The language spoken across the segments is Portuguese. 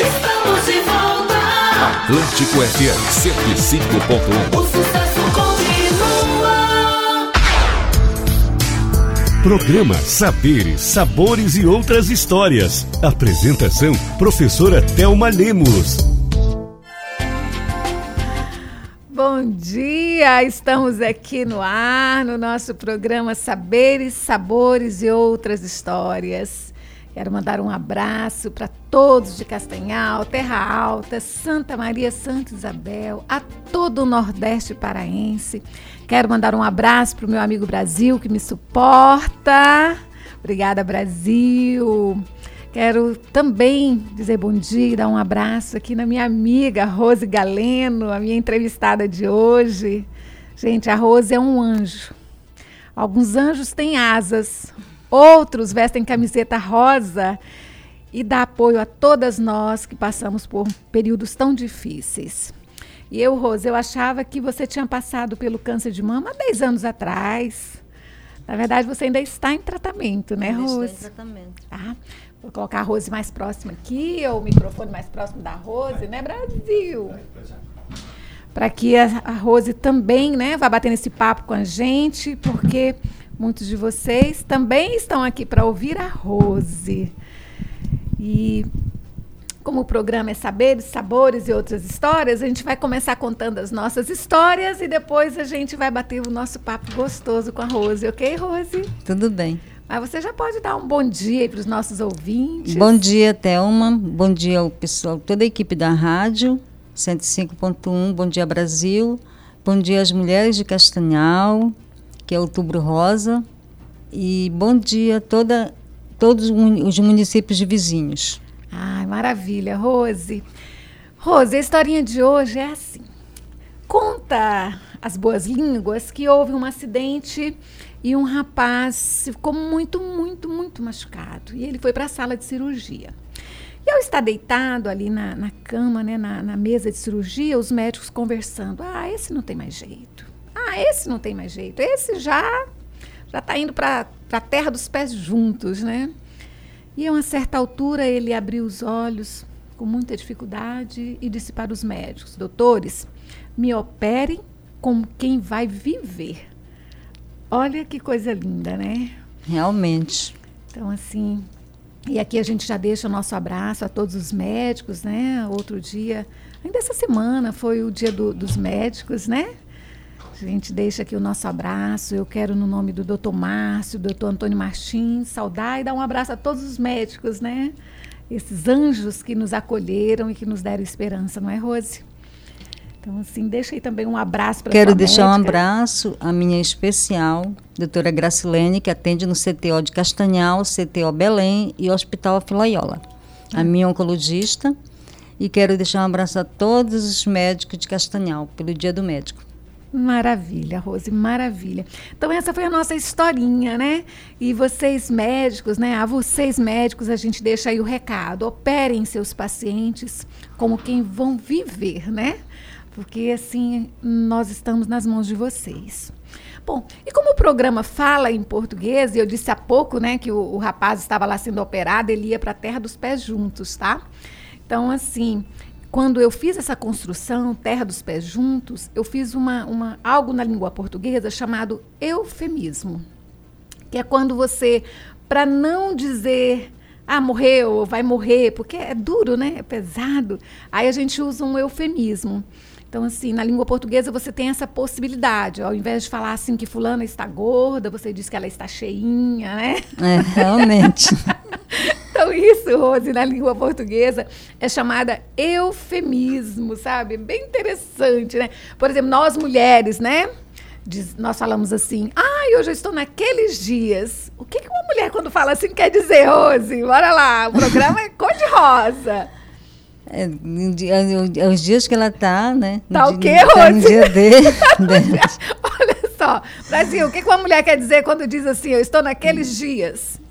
Estamos de volta. Atlântico FM 105.1. O sucesso continua. Programa Saberes, Sabores e Outras Histórias. Apresentação: Professora Thelma Lemos. Bom dia! Estamos aqui no ar, no nosso programa Saberes, Sabores e Outras Histórias. Quero mandar um abraço para todos de Castanhal, Terra Alta, Santa Maria, Santa Isabel, a todo o Nordeste paraense. Quero mandar um abraço para o meu amigo Brasil, que me suporta. Obrigada, Brasil. Quero também dizer bom dia e dar um abraço aqui na minha amiga Rose Galeno, a minha entrevistada de hoje. Gente, a Rose é um anjo. Alguns anjos têm asas, outros vestem camiseta rosa e dá apoio a todas nós que passamos por períodos tão difíceis. E eu, Rose, eu achava que você tinha passado pelo câncer de mama há 10 anos atrás. Na verdade, você ainda está em tratamento, né, Ainda estou Rose? em tratamento. Tá? Vou colocar a Rose mais próxima aqui, ou o microfone mais próximo da Rose, né, Brasil? Para que a, a Rose também, né, vá bater nesse papo com a gente, porque muitos de vocês também estão aqui para ouvir a Rose. E como o programa é Saberes, Sabores e Outras Histórias, a gente vai começar contando as nossas histórias e depois a gente vai bater o nosso papo gostoso com a Rose, ok, Rose? Tudo bem. Mas você já pode dar um bom dia para os nossos ouvintes. Bom dia, Thelma. Bom dia ao pessoal, toda a equipe da rádio 105.1. Bom dia, Brasil. Bom dia às mulheres de Castanhal, que é Outubro Rosa. E bom dia a toda, todos os municípios de vizinhos. Ai, maravilha, Rose. Rose, a historinha de hoje é assim. Conta as boas línguas que houve um acidente e um rapaz ficou muito, muito, muito machucado. E ele foi para a sala de cirurgia. E ao estar deitado ali na, na cama, né, na, na mesa de cirurgia, os médicos conversando. Ah, esse não tem mais jeito. Ah, esse não tem mais jeito. Esse já já está indo para a terra dos pés juntos, né? E a uma certa altura ele abriu os olhos com muita dificuldade e disse para os médicos: Doutores, me operem como quem vai viver. Olha que coisa linda, né? Realmente. Então, assim. E aqui a gente já deixa o nosso abraço a todos os médicos, né? Outro dia, ainda essa semana foi o dia do- dos médicos, né? A gente deixa aqui o nosso abraço. Eu quero, no nome do doutor Márcio, do doutor Antônio Martins, saudar e dar um abraço a todos os médicos, né? Esses anjos que nos acolheram e que nos deram esperança, não é, Rose? Então, assim, deixa aí também um abraço para Quero deixar um abraço à minha especial, doutora Gracilene, que atende no CTO de Castanhal, CTO Belém e Hospital Afilaiola. A minha oncologista. E quero deixar um abraço a todos os médicos de Castanhal, pelo Dia do Médico. Maravilha, Rose, maravilha. Então essa foi a nossa historinha, né? E vocês médicos, né? A vocês médicos a gente deixa aí o recado. Operem seus pacientes como quem vão viver, né? Porque assim nós estamos nas mãos de vocês. Bom, e como o programa fala em português, e eu disse há pouco, né, que o, o rapaz estava lá sendo operado, ele ia para a terra dos pés juntos, tá? Então, assim, quando eu fiz essa construção, Terra dos Pés Juntos, eu fiz uma, uma, algo na língua portuguesa chamado eufemismo. Que é quando você, para não dizer, ah, morreu, vai morrer, porque é duro, né? É pesado, aí a gente usa um eufemismo. Então, assim, na língua portuguesa você tem essa possibilidade. Ao invés de falar assim que fulana está gorda, você diz que ela está cheinha, né? É, realmente. Então, isso, Rose, na língua portuguesa, é chamada eufemismo, sabe? Bem interessante, né? Por exemplo, nós mulheres, né? Diz- nós falamos assim, ai, hoje eu estou naqueles dias. O que, que uma mulher, quando fala assim, quer dizer, Rose? Bora lá, o programa é cor-de-rosa. É, dia- é os dias que ela está, né? Tá o quê, tá no Rose? dia dele. Olha só, Brasil, o que, que uma mulher quer dizer quando diz assim, eu estou naqueles dias?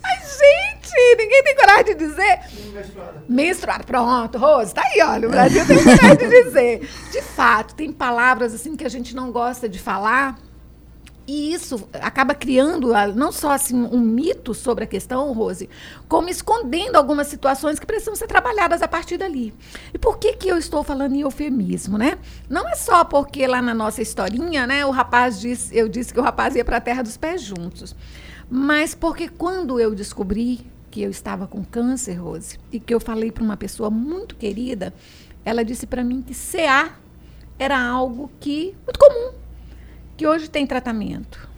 Mas, gente, ninguém tem coragem de dizer. Menstruada. Pronto, Rose, tá aí, olha. O Brasil tem coragem de dizer. De fato, tem palavras assim que a gente não gosta de falar. E isso acaba criando não só assim, um mito sobre a questão, Rose, como escondendo algumas situações que precisam ser trabalhadas a partir dali. E por que, que eu estou falando em eufemismo, né? Não é só porque lá na nossa historinha, né, o rapaz disse, eu disse que o rapaz ia para a terra dos pés juntos. Mas porque quando eu descobri que eu estava com câncer, Rose, e que eu falei para uma pessoa muito querida, ela disse para mim que CA era algo que muito comum que hoje tem tratamento.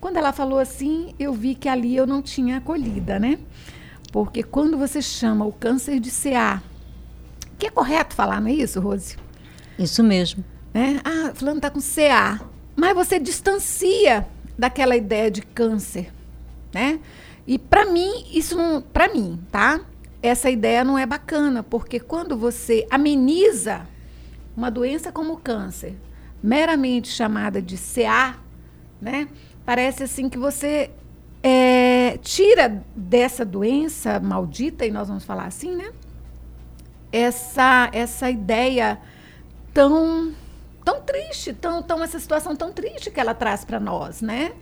Quando ela falou assim, eu vi que ali eu não tinha acolhida, né? Porque quando você chama o câncer de CA, que é correto falar, não é isso, Rose? Isso mesmo. Né? Ah, fulano está com CA. Mas você distancia daquela ideia de câncer, né? E para mim, isso não, para mim, tá? Essa ideia não é bacana, porque quando você ameniza uma doença como o câncer, meramente chamada de CA, né? Parece assim que você é, tira dessa doença maldita, e nós vamos falar assim, né? Essa, essa ideia tão tão triste, tão, tão essa situação tão triste que ela traz para nós, né?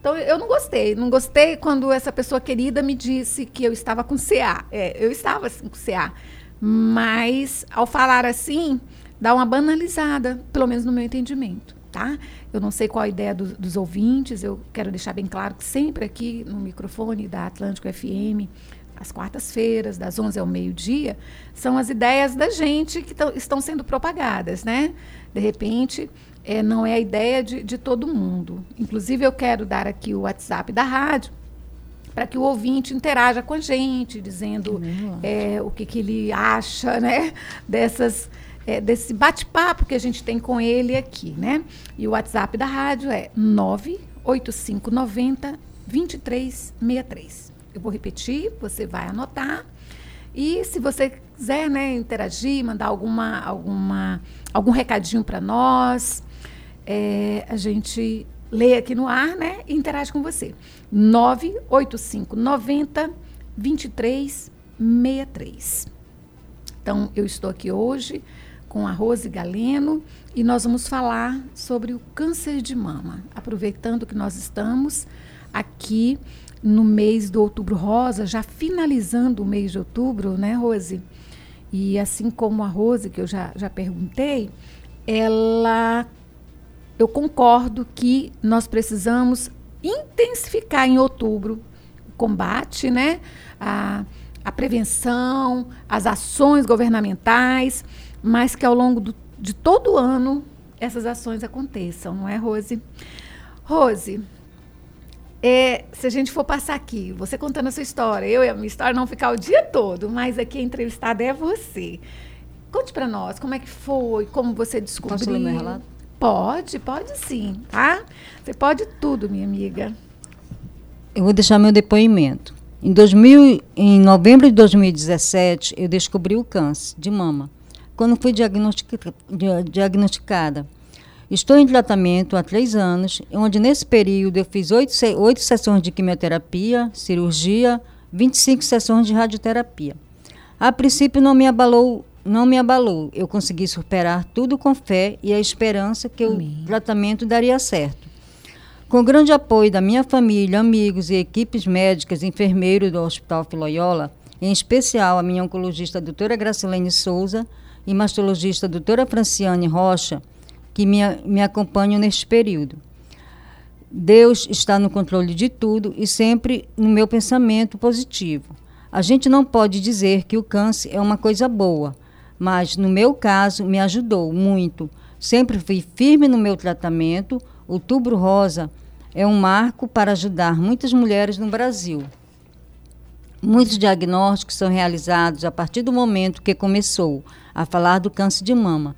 Então eu não gostei, não gostei quando essa pessoa querida me disse que eu estava com CA. É, eu estava assim, com CA, mas ao falar assim, dá uma banalizada, pelo menos no meu entendimento, tá? Eu não sei qual a ideia do, dos ouvintes, eu quero deixar bem claro que sempre aqui no microfone da Atlântico FM, às quartas-feiras, das 11 ao meio-dia, são as ideias da gente que estão sendo propagadas, né? De repente, é, não é a ideia de, de todo mundo. Inclusive, eu quero dar aqui o WhatsApp da rádio, para que o ouvinte interaja com a gente, dizendo é, o que, que ele acha né, dessas é, desse bate-papo que a gente tem com ele aqui, né? E o WhatsApp da rádio é 98590 2363. Eu vou repetir, você vai anotar. E se você quiser né, interagir, mandar alguma, alguma, algum recadinho para nós, é, a gente lê aqui no ar né, e interage com você. 98590 2363. Então, eu estou aqui hoje com a Rose Galeno e nós vamos falar sobre o câncer de mama. Aproveitando que nós estamos aqui no mês do Outubro Rosa, já finalizando o mês de outubro, né, Rose? E assim como a Rose, que eu já, já perguntei, ela. Eu concordo que nós precisamos intensificar em outubro o combate, né? A, a prevenção, as ações governamentais mas que ao longo do, de todo o ano essas ações aconteçam, não é, Rose? Rose, é, se a gente for passar aqui, você contando a sua história, eu e a minha história não ficar o dia todo, mas aqui a entrevistada é você. Conte para nós como é que foi, como você descobriu. Posso ler meu relato? Pode, pode sim, tá? Você pode tudo, minha amiga. Eu vou deixar meu depoimento. Em, 2000, em novembro de 2017, eu descobri o câncer de mama quando fui diagnosticada. Estou em tratamento há três anos, onde nesse período eu fiz oito, oito sessões de quimioterapia, cirurgia, 25 sessões de radioterapia. A princípio não me abalou, não me abalou. Eu consegui superar tudo com fé e a esperança que Amém. o tratamento daria certo. Com grande apoio da minha família, amigos e equipes médicas enfermeiros do Hospital Filoiola, em especial a minha oncologista doutora Gracilene Souza, e mastologista doutora Franciane Rocha, que me, me acompanham neste período. Deus está no controle de tudo e sempre no meu pensamento positivo. A gente não pode dizer que o câncer é uma coisa boa, mas no meu caso me ajudou muito. Sempre fui firme no meu tratamento. O Tubro Rosa é um marco para ajudar muitas mulheres no Brasil. Muitos diagnósticos são realizados a partir do momento que começou a falar do câncer de mama.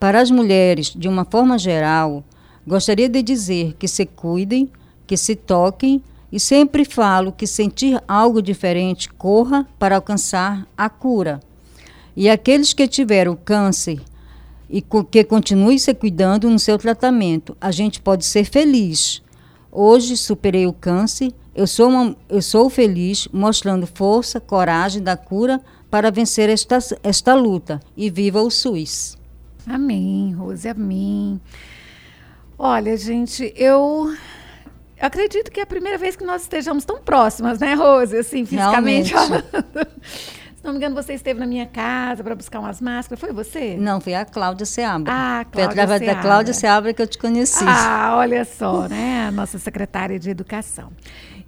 Para as mulheres, de uma forma geral, gostaria de dizer que se cuidem, que se toquem e sempre falo que sentir algo diferente, corra para alcançar a cura. E aqueles que tiveram câncer e que continuem se cuidando no seu tratamento, a gente pode ser feliz. Hoje superei o câncer eu sou, uma, eu sou feliz mostrando força, coragem da cura para vencer esta, esta luta. E viva o SUS. Amém, Rose, amém. Olha, gente, eu acredito que é a primeira vez que nós estejamos tão próximas, né, Rose? Assim, fisicamente falando. Se não me engano, você esteve na minha casa para buscar umas máscaras. Foi você? Não, foi a Cláudia Seabra. Ah, Foi Cláudia através da. Cláudia Seabra que eu te conheci. Ah, olha só, né? A nossa secretária de Educação.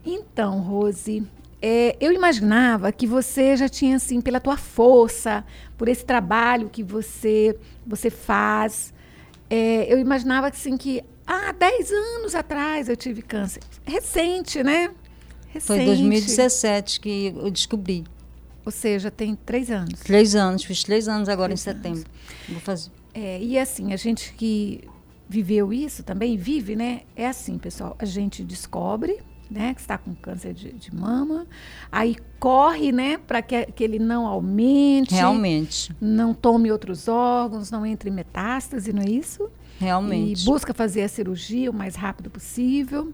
Então, Rose, é, eu imaginava que você já tinha, assim, pela tua força, por esse trabalho que você, você faz, é, eu imaginava que, assim, que há 10 anos atrás eu tive câncer. Recente, né? Recente. Foi em 2017 que eu descobri. Ou seja, tem três anos. Três anos, fiz três anos agora Três em setembro. Vou fazer. É, e assim, a gente que viveu isso também, vive, né? É assim, pessoal, a gente descobre, né, que está com câncer de, de mama, aí corre, né, para que, que ele não aumente, Realmente, não tome outros órgãos, não entre em metástase, não é isso? realmente. E busca fazer a cirurgia o mais rápido possível.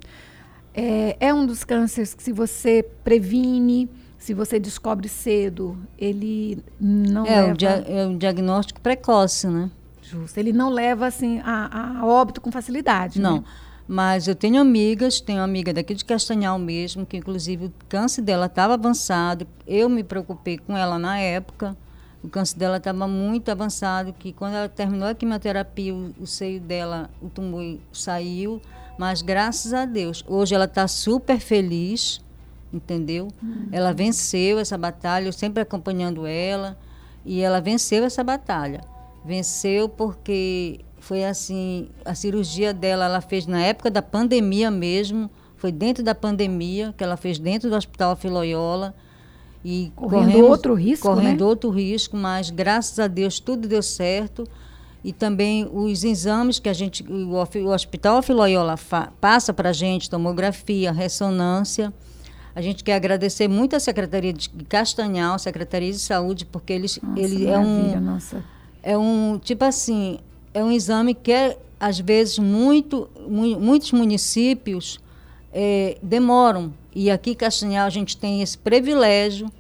É, é um dos cânceres que, se você previne, se você descobre cedo, ele não é, leva... o dia- é um diagnóstico precoce, né? Justo. Ele não leva assim a, a óbito com facilidade. Não. Né? Mas eu tenho amigas, tenho uma amiga daqui de Castanhal mesmo, que inclusive o câncer dela estava avançado. Eu me preocupei com ela na época. O câncer dela estava muito avançado, que quando ela terminou a quimioterapia, o, o seio dela, o tumor saiu. Mas graças a Deus, hoje ela está super feliz, entendeu? Ela venceu essa batalha, eu sempre acompanhando ela, e ela venceu essa batalha. Venceu porque foi assim, a cirurgia dela ela fez na época da pandemia mesmo, foi dentro da pandemia que ela fez dentro do Hospital Filoiola e Correndo outro risco, correndo né? outro risco, mas graças a Deus tudo deu certo. E também os exames que a gente, o, Hospital Filoiola passa para a gente, tomografia, ressonância. A gente quer agradecer muito à Secretaria de Castanhal, Secretaria de Saúde, porque eles, Nossa, ele é um, nossa. é um tipo assim é um exame que é, às vezes muito mu- muitos municípios eh, demoram. E aqui em Castanhal a gente tem esse privilégio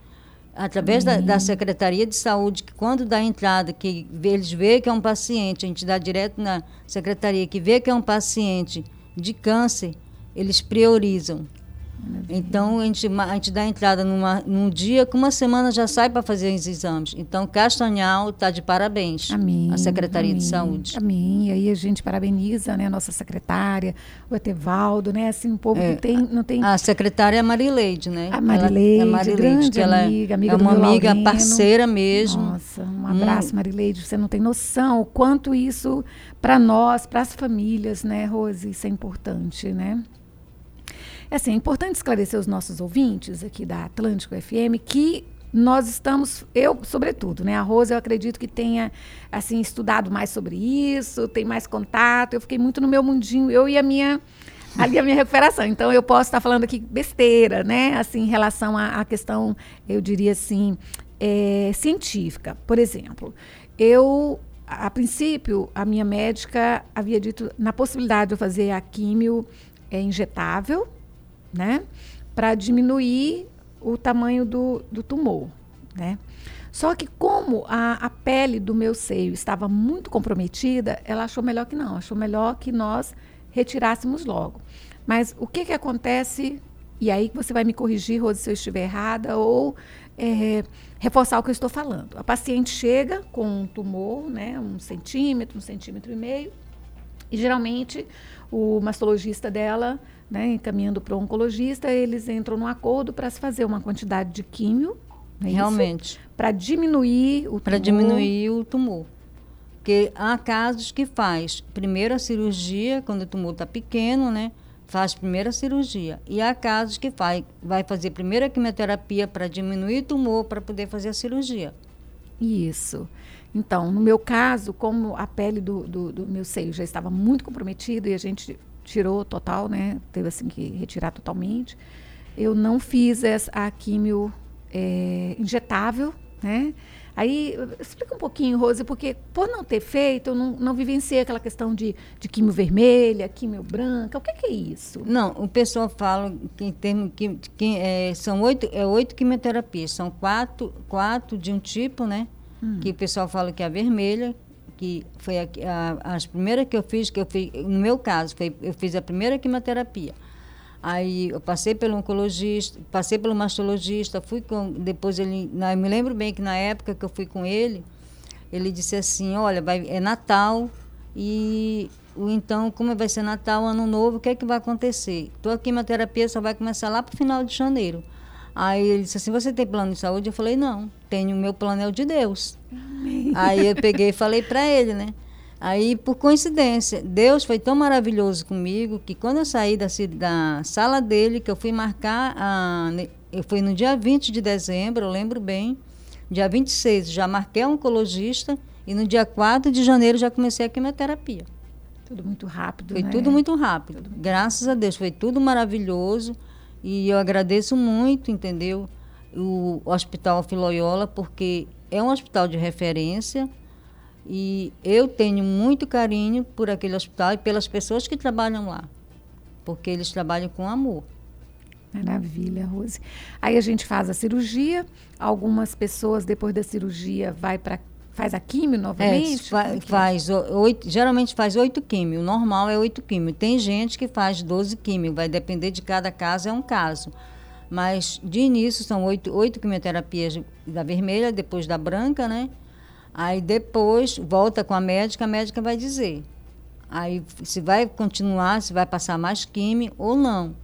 através da, da Secretaria de Saúde que quando dá entrada que eles vê que é um paciente a gente dá direto na secretaria que vê que é um paciente de câncer eles priorizam então, a gente, a gente dá entrada numa, num dia que uma semana já sai para fazer os exames. Então, Castanhal está de parabéns. Amém. A Secretaria amém, de Saúde. Amém. E aí a gente parabeniza, né, a nossa secretária, o Etevaldo, né, assim, um povo É, que tem, não tem A secretária é a Marileide, né? A Marileide, Ela, a Marileide, grande que ela é- amiga, amiga é uma amiga Laurino. parceira mesmo. Nossa, um abraço, Marileide. Você não tem noção o quanto isso, para nós, para as famílias, né, Rose, isso é importante, né? É assim, é importante esclarecer os nossos ouvintes aqui da Atlântico FM que nós estamos, eu sobretudo, né? A Rose, eu acredito que tenha, assim, estudado mais sobre isso, tem mais contato. Eu fiquei muito no meu mundinho, eu e a minha ali a minha recuperação. Então eu posso estar falando aqui besteira, né? Assim, em relação à, questão, eu diria assim, é, científica. Por exemplo, eu, a princípio, a minha médica havia dito na possibilidade de eu fazer a químio é, injetável, né? Para diminuir o tamanho do, do tumor, né? Só que como a, a pele do meu seio estava muito comprometida, ela achou melhor que não, achou melhor que nós retirássemos logo. Mas o que que acontece, e aí você vai me corrigir, Rose, se eu estiver errada, ou é, reforçar o que eu estou falando. A paciente chega com um tumor, né, um centímetro, um centímetro e meio, e geralmente o mastologista dela, né, encaminhando para o oncologista, eles entram num acordo para se fazer uma quantidade de químio, é? Realmente. para diminuir o Para diminuir o tumor. Porque há casos que faz primeiro a cirurgia, quando o tumor está pequeno, né? Faz primeiro a cirurgia. E há casos que faz, vai fazer primeiro a quimioterapia para diminuir o tumor, para poder fazer a cirurgia. Isso. Então, no meu caso, como a pele do, do, do meu seio já estava muito comprometida e a gente tirou total, né? Teve assim que retirar totalmente. Eu não fiz essa, a químio é, injetável, né? Aí, explica um pouquinho, Rose, porque por não ter feito, eu não, não vivenciei aquela questão de, de químio vermelha, químio branca. O que, que é isso? Não, o pessoal fala que em termos que, que é, são oito, é oito quimioterapias, são quatro, quatro de um tipo, né? Que o pessoal fala que é a vermelha, que foi a, as primeiras que eu fiz, que eu fiz, no meu caso, foi, eu fiz a primeira quimioterapia. Aí eu passei pelo oncologista, passei pelo mastologista, fui com. Depois ele. Eu me lembro bem que na época que eu fui com ele, ele disse assim, olha, vai, é Natal e então, como vai ser Natal, Ano Novo, o que é que vai acontecer? Tua quimioterapia só vai começar lá para o final de janeiro. Aí ele disse assim, você tem plano de saúde? Eu falei, não, tenho, meu plano é o de Deus. Aí eu peguei e falei para ele, né? Aí, por coincidência, Deus foi tão maravilhoso comigo que quando eu saí da, da sala dele, que eu fui marcar, a, eu fui no dia 20 de dezembro, eu lembro bem, dia 26 já marquei a oncologista e no dia 4 de janeiro já comecei a quimioterapia. Tudo muito rápido, Foi né? tudo muito rápido. Graças a Deus, foi tudo maravilhoso. E eu agradeço muito, entendeu? O Hospital Filoiola, porque é um hospital de referência. E eu tenho muito carinho por aquele hospital e pelas pessoas que trabalham lá. Porque eles trabalham com amor. Maravilha, Rose. Aí a gente faz a cirurgia, algumas pessoas depois da cirurgia vai para faz a químio É, novamente? fa- Como que é? faz oito, geralmente faz oito químio. O normal é oito químio. Tem gente que faz 12 químio, vai depender de cada caso, é um caso. Mas de início são oito, oito quimioterapias da vermelha, depois da branca, né? Aí depois volta com a médica, a médica vai dizer. Aí se vai continuar, se vai passar mais químio ou não.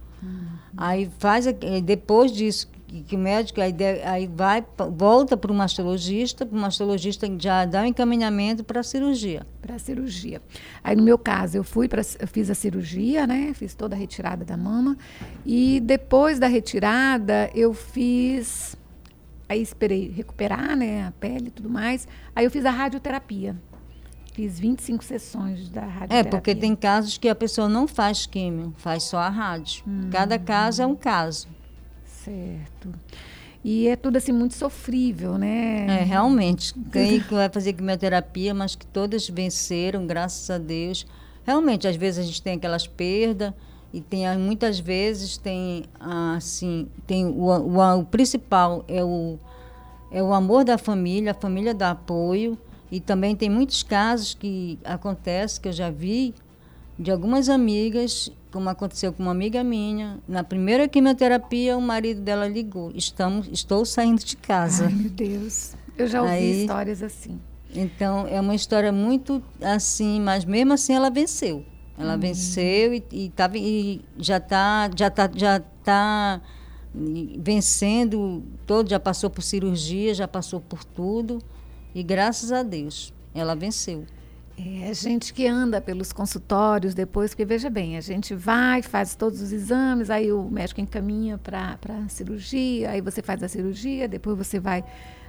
Aí faz depois disso que, o médico aí, de- aí vai volta para o mastologista, o mastologista já dá o encaminhamento para a cirurgia. para cirurgia. Aí no meu caso, eu fui para fiz a cirurgia, né? Fiz toda a retirada da mama e depois da retirada eu fiz aí esperei recuperar, né, a pele e tudo mais. Aí eu fiz a radioterapia. Fiz 25 sessões da radioterapia. É, porque tem casos que a pessoa não faz químio, faz só a rádio. Cada caso é um caso. Certo. E é tudo assim muito sofrível, né? É, realmente. Quem que vai fazer quimioterapia, mas que todas venceram, graças a Deus. Realmente, às vezes a gente tem aquelas perdas e tem ah, muitas vezes tem ah, assim, tem o, o, o principal é o é o amor da família, a família dá apoio e também tem muitos casos que acontece que eu já vi de algumas amigas, como aconteceu com uma amiga minha, na primeira quimioterapia o marido dela ligou, estamos, estou saindo de casa. Ai, meu Deus. Eu já ouvi Aí- histórias assim. Então é uma história muito assim, mas mesmo assim ela venceu. Ela venceu e, e, tava, e já está já tá, já tá vencendo todo, já passou por cirurgia, já passou por tudo e graças a Deus ela venceu. É a gente que anda pelos consultórios depois, porque veja bem, a gente vai, faz todos os exames, aí o médico encaminha para a cirurgia, aí você faz a cirurgia, depois você vai.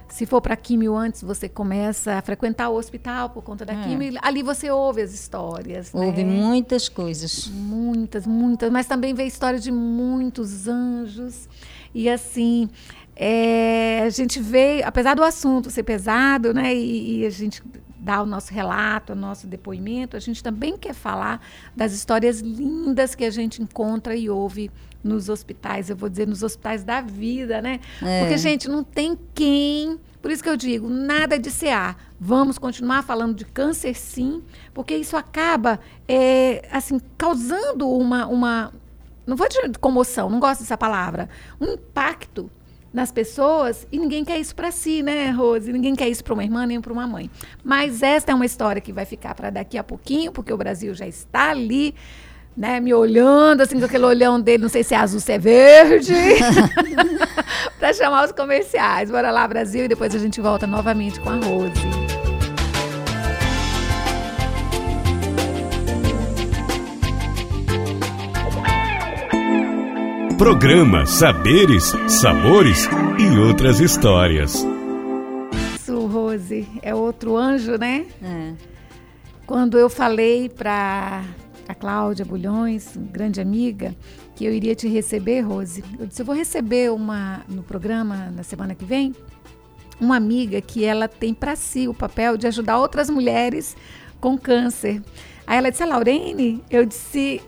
Se for para químio antes, você começa a frequentar o hospital por conta da É. químio. Ali você ouve as histórias. Houve né? muitas coisas. Muitas, muitas, mas também vê história de muitos anjos. E assim, é, a gente vê, apesar do assunto ser pesado, né? E, e a gente dá o nosso relato, o nosso depoimento, a gente também quer falar das histórias lindas que a gente encontra e ouve nos hospitais, eu vou dizer nos hospitais da vida, né? É. Porque, gente, não tem quem. Por isso que eu digo, nada de CA. Vamos continuar falando de câncer, sim, porque isso acaba, é, assim, causando uma, uma. Não vou dizer comoção, não gosto dessa palavra. Um impacto nas pessoas e ninguém quer isso para si, né, Rose? Ninguém quer isso para uma irmã nem para uma mãe. Mas esta é uma história que vai ficar para daqui a pouquinho, porque o Brasil já está ali né, me olhando, assim, com aquele olhão dele, não sei se é azul, se é verde, para chamar os comerciais. Bora lá, Brasil, e depois a gente volta novamente com a Rose. Programa Saberes, Sabores e outras histórias. Isso, Rose, é outro anjo, né? É. Quando eu falei para a Cláudia Bulhões, grande amiga, que eu iria te receber, Rose, eu disse, eu vou receber uma no programa na semana que vem, uma amiga que ela tem para si o papel de ajudar outras mulheres com câncer. Aí ela disse, a Laurene, eu disse,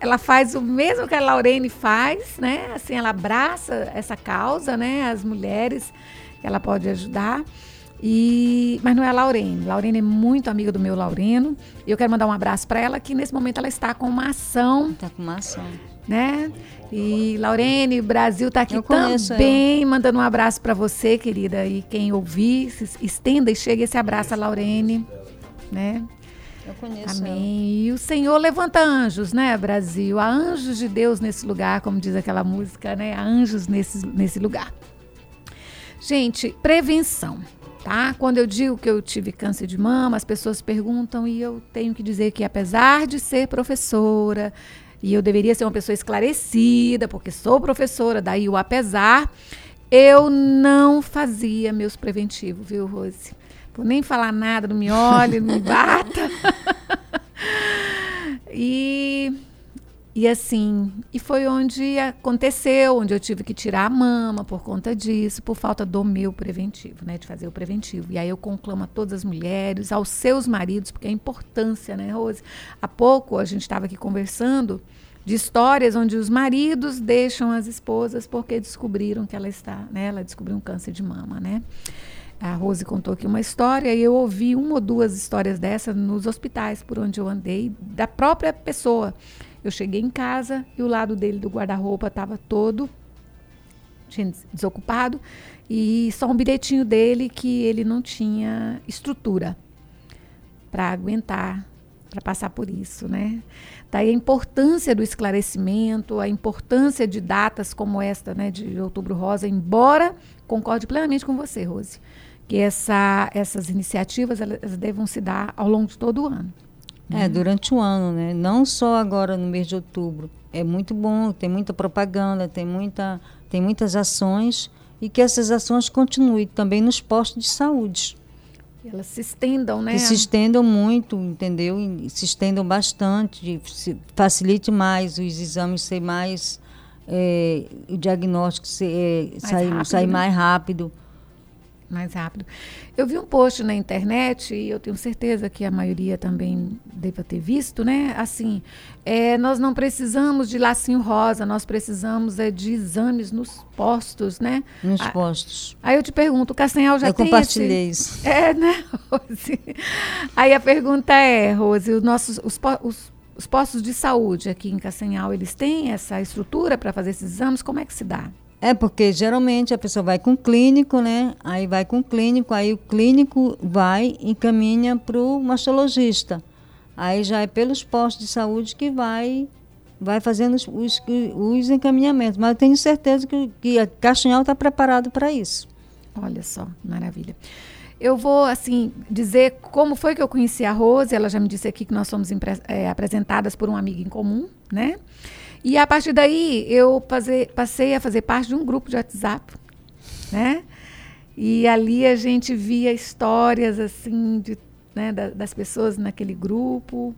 ela faz o mesmo que a Laurene faz, né? Assim, ela abraça essa causa, né? As mulheres que ela pode ajudar. E, mas não é a Laurene. Laurene é muito amiga do meu Laureno. E eu quero mandar um abraço para ela, que nesse momento ela está com uma ação Tá com uma ação. né? E Laurene, Brasil tá aqui conheço também, mandando um abraço para você, querida. E quem ouvir, se estenda e chega esse abraço a Laurene, né? Eu conheço. Amém. E o Senhor levanta anjos, né, Brasil? Há anjos de Deus nesse lugar, como diz aquela música, né? Há anjos nesse, nesse lugar. Gente, prevenção, tá? Quando eu digo que eu tive câncer de mama, as pessoas perguntam e eu tenho que dizer que apesar de ser professora, e eu deveria ser uma pessoa esclarecida, porque sou professora, daí o apesar, eu não fazia meus preventivos, viu, Rose? Vou nem falar nada, não me olhe, não me bata. e e assim, e foi onde aconteceu, onde eu tive que tirar a mama por conta disso, por falta do meu preventivo, né, de fazer o preventivo. E aí eu conclamo a todas as mulheres, aos seus maridos, porque a importância, né, Rose? Há pouco a gente estava aqui conversando de histórias onde os maridos deixam as esposas porque descobriram que ela está, né, ela descobriu um câncer de mama, né? A Rose contou aqui uma história e eu ouvi uma ou duas histórias dessas nos hospitais por onde eu andei, da própria pessoa. Eu cheguei em casa e o lado dele do guarda-roupa estava todo desocupado e só um bilhetinho dele que ele não tinha estrutura para aguentar, para passar por isso, né? Daí a importância do esclarecimento, a importância de datas como esta, né, de Outubro Rosa, embora concorde plenamente com você, Rose, que essa, essas iniciativas elas devam se dar ao longo de todo o ano. É, durante o ano, né? Não só agora no mês de outubro. É muito bom, tem muita propaganda, tem, muita, tem muitas ações e que essas ações continuem também nos postos de saúde. E elas se estendam, né? Que se estendam muito, entendeu? E se estendam bastante, facilite mais os exames ser mais. É, o diagnóstico ser, é, sair, rápido, sair né? mais rápido. Mais rápido. Eu vi um post na internet e eu tenho certeza que a maioria também deva ter visto, né? Assim, é, nós não precisamos de lacinho rosa, nós precisamos é, de exames nos postos, né? Nos Ah, postos. Aí eu te pergunto, o Castanhal já Eu tem compartilhei esse... isso. É, né, Rose? Aí a pergunta é, Rose, os nossos os, os, os postos de saúde aqui em Castanhal, eles têm essa estrutura para fazer esses exames? Como é que se dá? É porque geralmente a pessoa vai com o clínico, né? Aí vai com o clínico, aí o clínico vai e encaminha para o mastologista. Aí já é pelos postos de saúde que vai vai fazendo os, os, os encaminhamentos. Mas eu tenho certeza que, que a Castanhal está preparado para isso. Olha só, maravilha. Eu vou, assim, dizer como foi que eu conheci a Rose. Ela já me disse aqui que nós somos eh, apresentadas por uma amiga em comum, né? E a partir daí, eu faze- passei a fazer parte de um grupo de WhatsApp, né? E ali a gente via histórias, assim, de, né, da- das pessoas naquele grupo.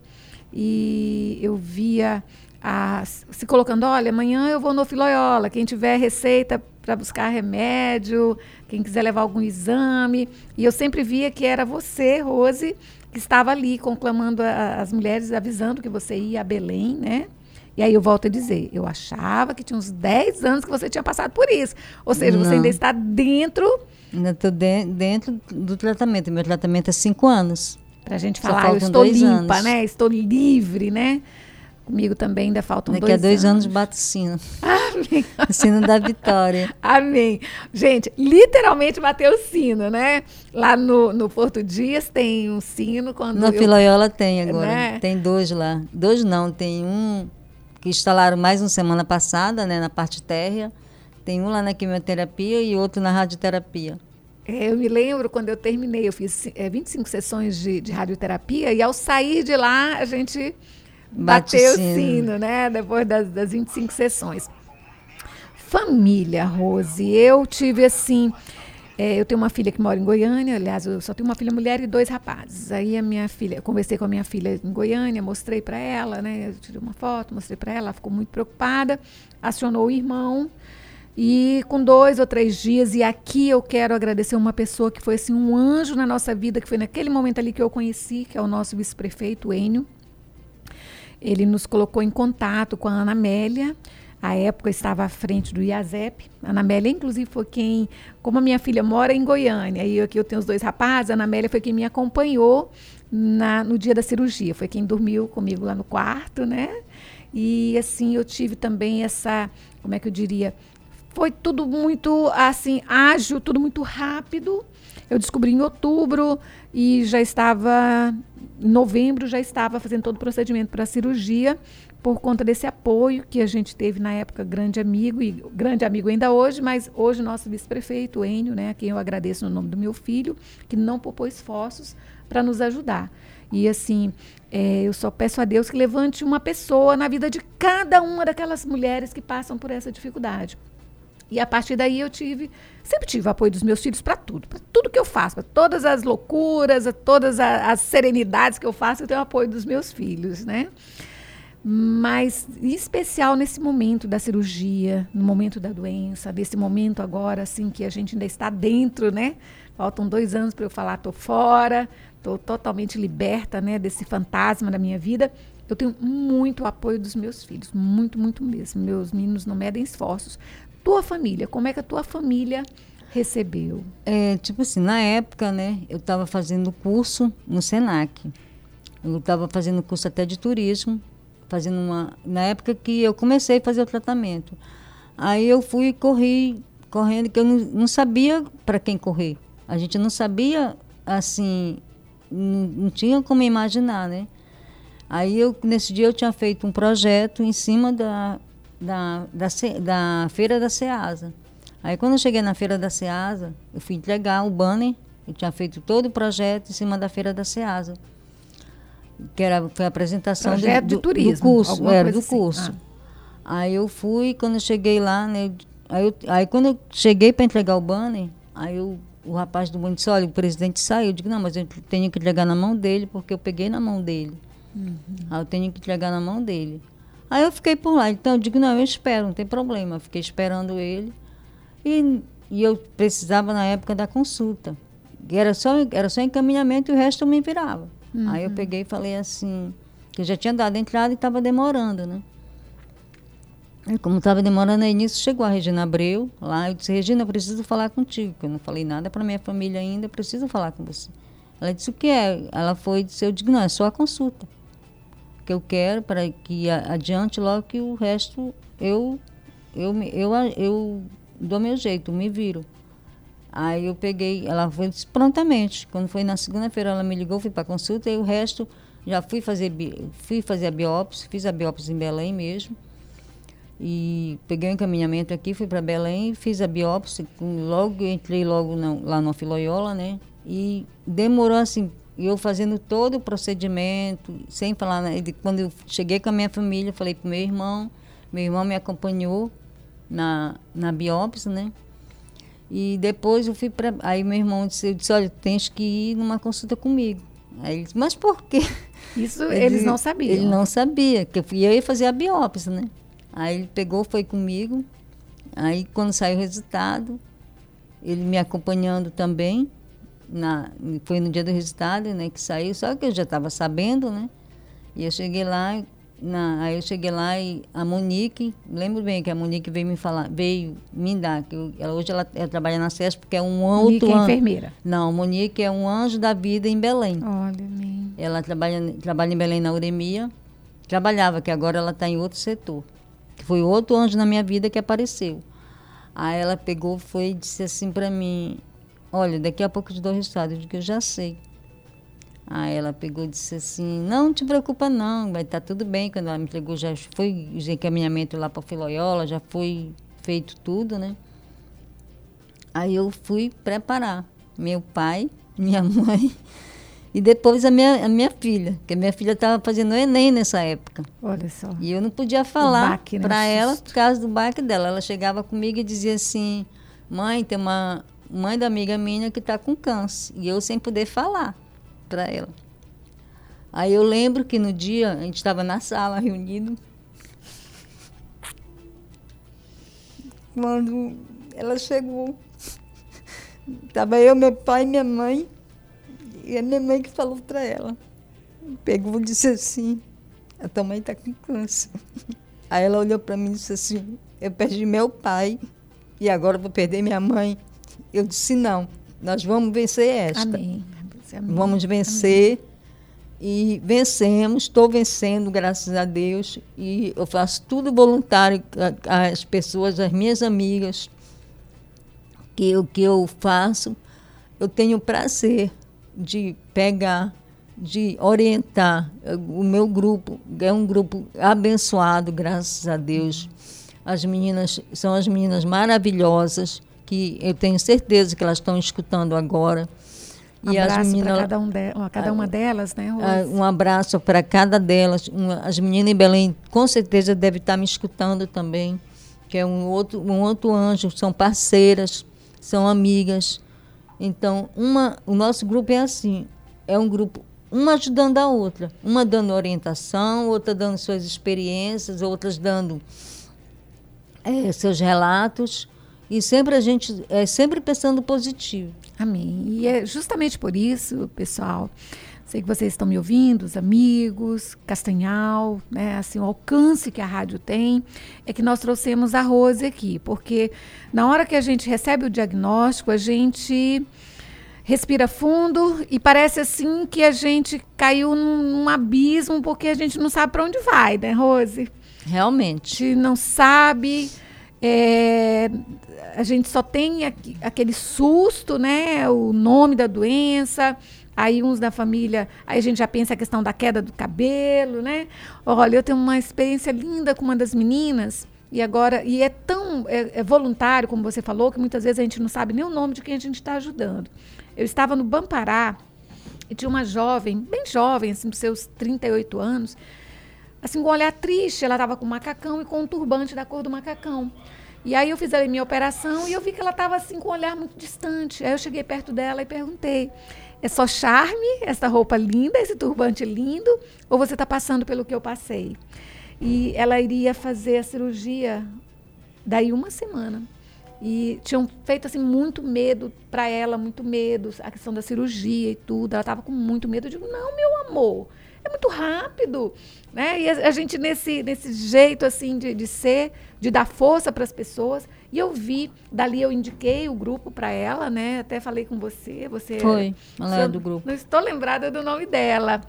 E eu via as- se colocando, olha, amanhã eu vou no Filoiola, quem tiver receita para buscar remédio, quem quiser levar algum exame. E eu sempre via que era você, Rose, que estava ali conclamando a- as mulheres, avisando que você ia a Belém, né? E aí eu volto a dizer, eu achava que tinha uns 10 anos que você tinha passado por isso. Ou seja, você Não. ainda está dentro, Ainda estou dentro do tratamento. Meu tratamento é cinco anos. para a gente falar, eu estou limpa, anos. né? Estou livre, né? Comigo também ainda faltam Daqui dois, a dois anos bato o sino. Amém. O sino da vitória. Amém. Gente, literalmente bateu o sino, né? Lá no, no Porto Dias tem um sino quando. Na eu- Filoiola tem agora. Né? Tem dois lá. Dois não, tem um que instalaram mais uma semana passada, né, na parte térrea. Tem um lá na quimioterapia e outro na radioterapia. É, eu me lembro quando eu terminei, eu fiz é, 25 sessões de, de radioterapia e ao sair de lá a gente Bate bateu o sino. sino, né? Depois das, das 25 sessões. Família, Rose, eu tive assim. É, eu tenho uma filha que mora em Goiânia, aliás, eu só tenho uma filha mulher e dois rapazes. Aí a minha filha, conversei com a minha filha em Goiânia, mostrei para ela, né? Tirei uma foto, mostrei para ela, ela ficou muito preocupada, acionou o irmão. E com dois ou três dias, e aqui eu quero agradecer uma pessoa que foi assim um anjo na nossa vida, que foi naquele momento ali que eu conheci, que é o nosso vice-prefeito, Enio. Ele nos colocou em contato com a Ana Amélia. À época estava à frente do IASEP. A Ana Amélia, inclusive, foi quem, como a minha filha mora em Goiânia, e aqui eu tenho os dois rapazes, a Ana Amélia foi quem me acompanhou na- no dia da cirurgia. Foi quem dormiu comigo lá no quarto, né? E assim, eu tive também essa, como é que eu diria? Foi tudo muito assim, ágil, tudo muito rápido. Eu descobri em outubro e já estava em novembro já estava fazendo todo o procedimento para a cirurgia por conta desse apoio que a gente teve na época, grande amigo, e grande amigo ainda hoje, mas hoje nosso vice-prefeito, Enio, né, a quem eu agradeço no nome do meu filho, que não poupou esforços para nos ajudar. E assim, é, eu só peço a Deus que levante uma pessoa na vida de cada uma daquelas mulheres que passam por essa dificuldade. E a partir daí eu tive, sempre tive o apoio dos meus filhos para tudo, para tudo que eu faço, para todas as loucuras, todas as serenidades que eu faço, eu tenho o apoio dos meus filhos, né? Mas, em especial nesse momento da cirurgia, no momento da doença, desse momento agora, assim, que a gente ainda está dentro, né? Faltam dois anos para eu falar, estou fora, estou totalmente liberta, né, desse fantasma da minha vida. Eu tenho muito apoio dos meus filhos, muito, muito mesmo. Meus meninos não medem esforços. Tua família, como é que a tua família recebeu? É, tipo assim, na época, né, eu estava fazendo curso no Senac. Eu estava fazendo curso até de turismo fazendo uma na época que eu comecei a fazer o tratamento. Aí eu fui e corri correndo que eu não, não sabia para quem correr. A gente não sabia assim, não, não, tinha como imaginar, né? Aí eu nesse dia eu tinha feito um projeto em cima da da, da, da feira da Ceasa. Aí quando eu cheguei na feira da Ceasa, eu fui entregar o banner, eu tinha feito todo o projeto em cima da feira da Ceasa que era, foi a apresentação do, de turismo, do curso, era do assim. curso. Ah. Aí eu fui, quando eu cheguei lá, né, aí, eu, aí quando eu cheguei para entregar o banner, aí eu, o rapaz do banco disse, olha, o presidente saiu. Eu digo, não, mas eu tenho que entregar na mão dele, porque eu peguei na mão dele. Uhum. Aí eu tenho que entregar na mão dele. Aí eu fiquei por lá. Então eu digo, não, eu espero, não tem problema. Eu fiquei esperando ele. E, e eu precisava, na época, da consulta. Era só, era só encaminhamento e o resto eu me virava. Uhum. Aí eu peguei e falei assim, que eu já tinha dado entrada e estava demorando, né? E como estava demorando aí nisso, chegou a Regina Abreu lá. Eu disse, Regina, eu preciso falar contigo. Eu não falei nada para minha família ainda, eu preciso falar com você. Ela disse, o que é? Ela foi disse, eu digo, não, é só a consulta. Que eu quero para que adiante logo que o resto eu, eu, eu, eu, eu dou meu jeito, me viro. Aí eu peguei, ela foi prontamente. Quando foi na segunda-feira, ela me ligou, fui para consulta e o resto já fui fazer, fui fazer a biópsia, fiz a biópsia em Belém mesmo. E peguei o um encaminhamento aqui, fui para Belém, fiz a biópsia, logo entrei logo no, lá no Filoiola, né? E demorou assim, eu fazendo todo o procedimento, sem falar, quando eu cheguei com a minha família, falei para meu irmão, meu irmão me acompanhou na, na biópsia, né? E depois eu fui para. Aí meu irmão disse, eu disse, olha, tens que ir numa consulta comigo. Aí ele disse, mas por quê? Isso ele, eles não sabiam. Ele não sabia, que eu ia fazer a biópsia, né? Aí ele pegou, foi comigo. Aí quando saiu o resultado, ele me acompanhando também. Na, foi no dia do resultado, né, que saiu, só que eu já estava sabendo, né? E eu cheguei lá, na, aí eu cheguei lá e a Monique, lembro bem que a Monique veio me falar, veio me dar, que eu, ela, hoje ela, ela, trabalha na SES porque é um Monique outro é enfermeira. Não, Monique é um anjo da vida em Belém. Olha, minha. Ela trabalha, trabalha em Belém na Uremia, trabalhava, que agora ela está em outro setor. Que foi outro anjo na minha vida que apareceu. Aí ela pegou, foi e disse assim para mim, olha, daqui a pouco eu te dou o resultado. Eu digo, eu já sei. Aí ela pegou e disse assim, não te preocupa não, vai estar tá tudo bem. Quando ela me entregou, já foi o encaminhamento lá para Filoiola, já foi feito tudo, né? Aí eu fui preparar meu pai, minha mãe e depois a minha, a minha filha, que a minha filha estava fazendo o Enem nessa época. Olha só. E eu não podia falar né? para ela por causa do baque dela. Ela chegava comigo e dizia assim, mãe, tem uma mãe da amiga minha que está com câncer. E eu sem poder falar para ela. Aí eu lembro que no dia a gente estava na sala reunido. Quando ela chegou, estava eu, meu pai e minha mãe. E a minha mãe que falou para ela. Pegou e disse assim, a tua mãe está com câncer. Aí ela olhou para mim e disse assim, eu perdi meu pai e agora vou perder minha mãe. Eu disse, não, nós vamos vencer esta. Amém. Vamos vencer. Amém. E vencemos, estou vencendo, graças a Deus. E eu faço tudo voluntário às pessoas, às minhas amigas, que o que eu faço, eu tenho prazer de pegar, de orientar. O meu grupo é um grupo abençoado, graças a Deus. As meninas são as meninas maravilhosas que eu tenho certeza que elas estão escutando agora. Um e abraço meninas, cada, um de, cada uma delas, né, Rose? Um abraço para cada delas. As meninas em Belém com certeza devem estar me escutando também, que é um outro, um outro anjo, são parceiras, são amigas. Então, uma, o nosso grupo é assim, é um grupo uma ajudando a outra, uma dando orientação, outra dando suas experiências, outras dando é, seus relatos e sempre a gente é sempre pensando positivo. Amém. E é justamente por isso, pessoal, sei que vocês estão me ouvindo, os amigos, Castanhal, né, assim, o alcance que a rádio tem, é que nós trouxemos a Rose aqui, porque na hora que a gente recebe o diagnóstico, a gente respira fundo e parece assim que a gente caiu num, num abismo porque a gente não sabe para onde vai, né, Rose? Realmente. A gente não sabe. É, a gente só tem aqui, aquele susto, né? O nome da doença. Aí uns da família, aí a gente já pensa a questão da queda do cabelo, né? Olha, eu tenho uma experiência linda com uma das meninas. E agora, e é tão é, é voluntário, como você falou, que muitas vezes a gente não sabe nem o nome de quem a gente está ajudando. Eu estava no Bampará e tinha uma jovem, bem jovem, assim, dos seus 38 anos, assim, com um olhar triste. Ela estava com um macacão e com um turbante da cor do macacão. E aí eu fiz a minha operação e eu vi que ela estava assim com um olhar muito distante. Aí eu cheguei perto dela e perguntei: é só charme, essa roupa linda, esse turbante lindo, ou você está passando pelo que eu passei? E ela iria fazer a cirurgia daí uma semana. E tinham feito assim muito medo para ela, muito medo, a questão da cirurgia e tudo. Ela estava com muito medo. Eu digo: "Não, meu amor, é muito rápido, né? E a, a gente nesse nesse jeito assim de, de ser, de dar força para as pessoas. E eu vi, dali eu indiquei o grupo para ela, né? Até falei com você, você Foi, ela é do grupo. Não estou lembrada do nome dela.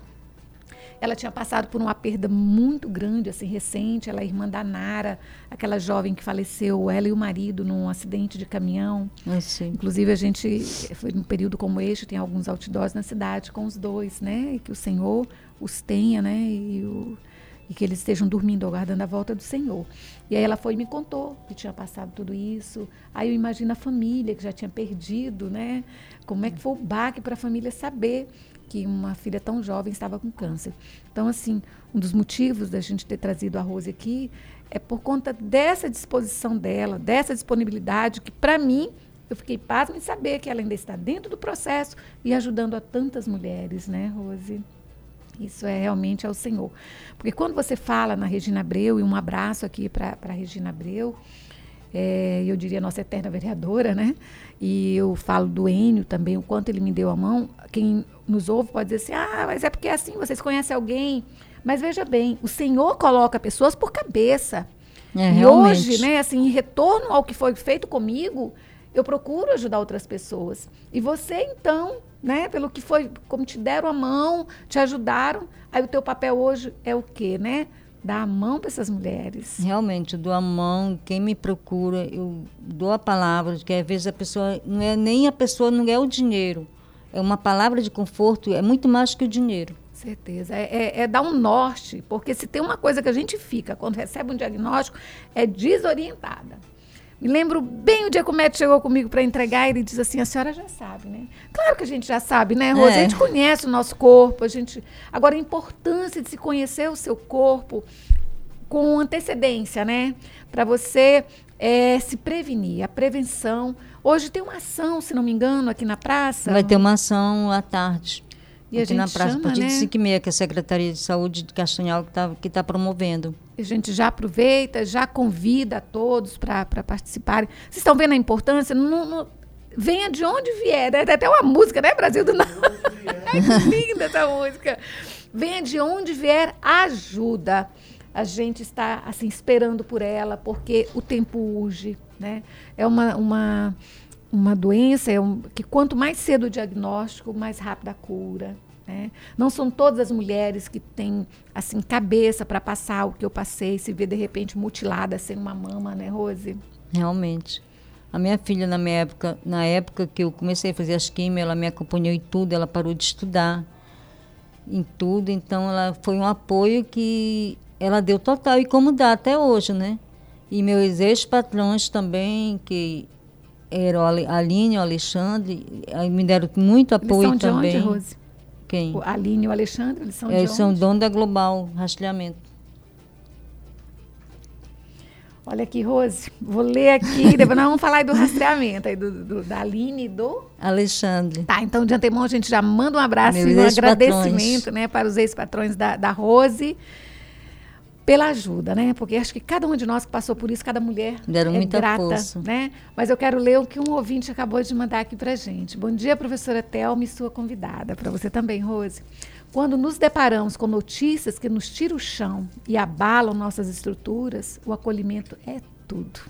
Ela tinha passado por uma perda muito grande, assim, recente. Ela é irmã da Nara, aquela jovem que faleceu, ela e o marido, num acidente de caminhão. Ah, sim. Inclusive, a gente, foi num período como este, tem alguns outdoors na cidade com os dois, né? E que o Senhor os tenha, né? E, o, e que eles estejam dormindo, aguardando a volta do Senhor. E aí ela foi e me contou que tinha passado tudo isso. Aí eu imagino a família que já tinha perdido, né? Como é que foi o baque para a família saber que uma filha tão jovem estava com câncer. Então, assim, um dos motivos da gente ter trazido a Rose aqui é por conta dessa disposição dela, dessa disponibilidade, que para mim, eu fiquei pasma em saber que ela ainda está dentro do processo e ajudando a tantas mulheres, né, Rose? Isso é realmente ao Senhor. Porque quando você fala na Regina Abreu, e um abraço aqui para a Regina Abreu, é, eu diria nossa eterna vereadora, né? E eu falo do Enio também, o quanto ele me deu a mão. Quem nos ouve pode dizer assim: ah, mas é porque é assim, vocês conhecem alguém. Mas veja bem, o Senhor coloca pessoas por cabeça. É, e realmente. hoje, né, assim, em retorno ao que foi feito comigo, eu procuro ajudar outras pessoas. E você, então, né, pelo que foi, como te deram a mão, te ajudaram, aí o teu papel hoje é o quê, né? Dar a mão para essas mulheres. Realmente, eu dou a mão, quem me procura, eu dou a palavra, que às vezes a pessoa, não é nem a pessoa, não é o dinheiro. É uma palavra de conforto, é muito mais que o dinheiro. Certeza. É, é, é, dar um norte, porque se tem uma coisa que a gente fica quando recebe um diagnóstico, é desorientada. Me lembro bem o dia que o médico chegou comigo para entregar e ele diz assim: a senhora já sabe, né? Claro que a gente já sabe, né, Rosa? É. A gente conhece o nosso corpo, a gente. Agora, a importância de se conhecer o seu corpo com antecedência, né? Para você é, se prevenir. A prevenção. Hoje tem uma ação, se não me engano, aqui na praça. Vai ter uma ação à tarde. E a aqui na gente praça, chama, a partir né? de 5 e meia, que é a Secretaria de Saúde de Castanhal que está que tá promovendo. A gente já aproveita, já convida a todos para participarem. Vocês estão vendo a importância? Não- não- venha de onde vier. né? Tem até uma música, né, Brasil do Norte? Ai, que linda essa música. Venha de onde vier, ajuda. A gente está assim esperando por ela, porque o tempo urge. Né? É uma, uma, uma doença é um- que quanto mais cedo o diagnóstico, mais rápida a cura. Né? Não são todas as mulheres que têm assim cabeça para passar o que eu passei, se ver de repente mutilada sem uma mama, né, Rose? Realmente. A minha filha, na minha época, na época que eu comecei a fazer as químicas, ela me acompanhou em tudo, ela parou de estudar em tudo, então ela foi um apoio que ela deu total e como dá até hoje, né? E meus ex-patrões também, que eram a Aline o Alexandre, me deram muito apoio eles são também. De onde, Rose? Quem? O Aline e o Alexandre, eles são eles de são dono da Global Rastreamento. Olha aqui, Rose, vou ler aqui, depois nós vamos falar aí do rastreamento, aí do, do, da Aline e do... Alexandre. Tá, então de antemão a gente já manda um abraço Meus e um agradecimento né, para os ex-patrões da, da Rose pela ajuda, né? Porque acho que cada um de nós que passou por isso, cada mulher Deram é muita grata, força. né? Mas eu quero ler o que um ouvinte acabou de mandar aqui pra gente. Bom dia, professora Thelma e sua convidada. Para você também, Rose. Quando nos deparamos com notícias que nos tiram o chão e abalam nossas estruturas, o acolhimento é tudo.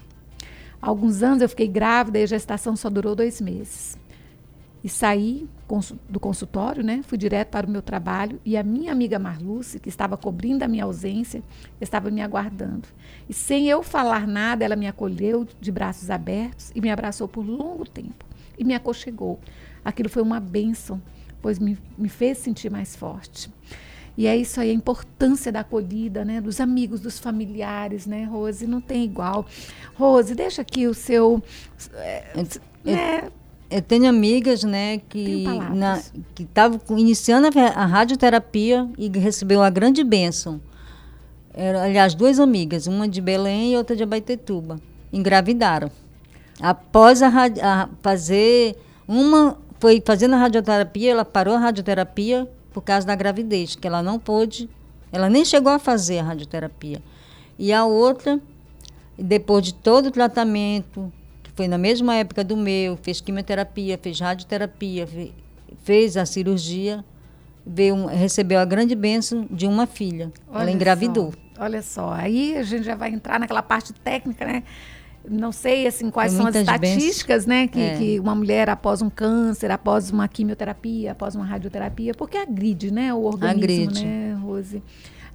Há alguns anos eu fiquei grávida e a gestação só durou dois meses. E saí do consultório, né? Fui direto para o meu trabalho e a minha amiga Marluce, que estava cobrindo a minha ausência, estava me aguardando. E sem eu falar nada, ela me acolheu de braços abertos e me abraçou por longo tempo e me aconchegou. Aquilo foi uma bênção, pois me, me fez sentir mais forte. E é isso aí, a importância da acolhida, né? Dos amigos, dos familiares, né, Rose? Não tem igual. Rose, deixa aqui o seu. É, Eu- né, Eu tenho amigas, né, que na, que estavam iniciando a, a radioterapia e recebeu a grande bênção. Era, aliás, duas amigas, uma de Belém e outra de Abaetetuba, engravidaram. Após a, a fazer uma foi fazendo a radioterapia, ela parou a radioterapia por causa da gravidez, que ela não pôde, ela nem chegou a fazer a radioterapia. E a outra depois de todo o tratamento, foi na mesma época do meu, fez quimioterapia, fez radioterapia, fe- fez a cirurgia, veio recebeu a grande bênção de uma filha. Olha Ela engravidou. só, olha só, aí a gente já vai entrar naquela parte técnica, né? Não sei assim quais são as estatísticas, né, que, É. que uma mulher após um câncer, após uma quimioterapia, após uma radioterapia, porque agride, né, o organismo, Agride. né, Rose?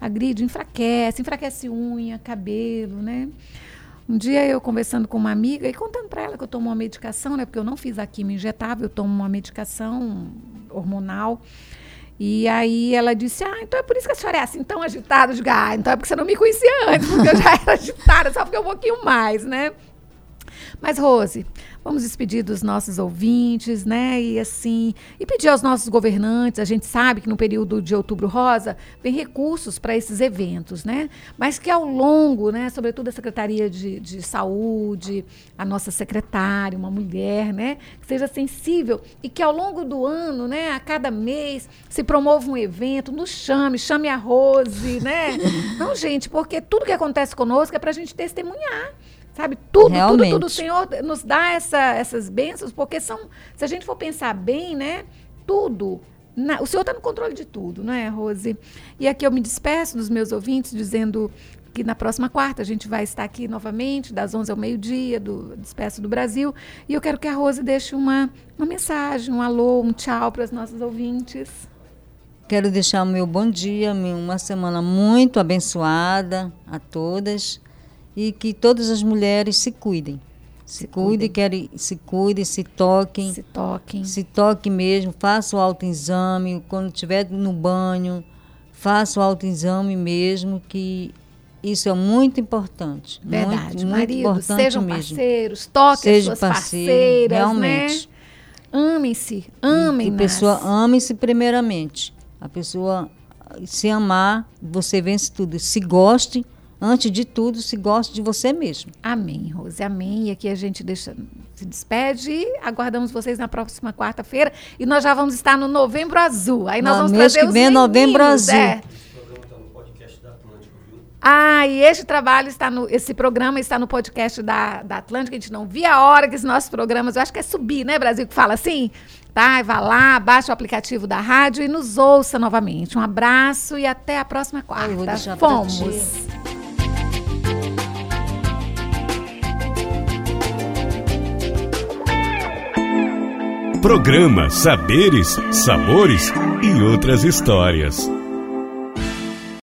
Agride, enfraquece, enfraquece unha, cabelo, né? Um dia eu conversando com uma amiga e contando para ela que eu tomo uma medicação, né? Porque eu não fiz a quimio injetável, eu tomo uma medicação hormonal. E aí ela disse: Ah, então é por isso que a senhora é assim tão agitada. Eu digo, ah, então é porque você não me conhecia antes, porque eu já era agitada, só porque um pouquinho mais, né? Mas, Rose, vamos despedir dos nossos ouvintes, né? E assim, e pedir aos nossos governantes, a gente sabe que no período de outubro rosa vem recursos para esses eventos, né? Mas que ao longo, né, sobretudo a Secretaria de, de Saúde, a nossa secretária, uma mulher, né, que seja sensível e que ao longo do ano, né, a cada mês, se promova um evento, nos chame, chame a Rose, né? Não, gente, porque tudo que acontece conosco é para a gente testemunhar. Sabe, tudo, tudo, Realmente. tudo, o Senhor nos dá essa, essas bênçãos, porque são, se a gente for pensar bem, né, tudo, na- o Senhor está no controle de tudo, não é, Rose? E aqui eu me despeço dos meus ouvintes, dizendo que na próxima quarta a gente vai estar aqui novamente, das 11 ao meio-dia, do Despeço do Brasil, e eu quero que a Rose deixe uma, uma mensagem, um alô, um tchau para os nossos ouvintes. Quero deixar o meu bom dia, uma semana muito abençoada a todas e que todas as mulheres se cuidem. Se, cuidem, querem, se cuidem, se toquem. Se toquem. Se toque mesmo, faça o autoexame, quando estiver no banho, faça o autoexame mesmo, que isso é muito importante. Verdade, muito, muito maridos, importante sejam mesmo. parceiros, toquem Seja as suas parceiro, parceiras, realmente. né? Amem-se, amem A pessoa ame-se primeiramente. A pessoa se amar, você vence tudo. Se goste, antes de tudo, se goste de você mesmo. Amém, Rose, amém. E aqui a gente deixa, se despede e aguardamos vocês na próxima quarta-feira. E nós já vamos estar no Novembro Azul. Aí nós No vamos mês trazer que vem é Novembro meninos, Azul. é. Ah, e este trabalho está no. Esse programa está no podcast da, da Atlântica. A gente não via a hora que esses nossos programas, eu acho que é subir, né, Brasil, que fala assim? Tá? Vá lá, baixa o aplicativo da rádio e nos ouça novamente. Um abraço e até a próxima quarta. Fomos. Programa Saberes, Sabores e outras histórias.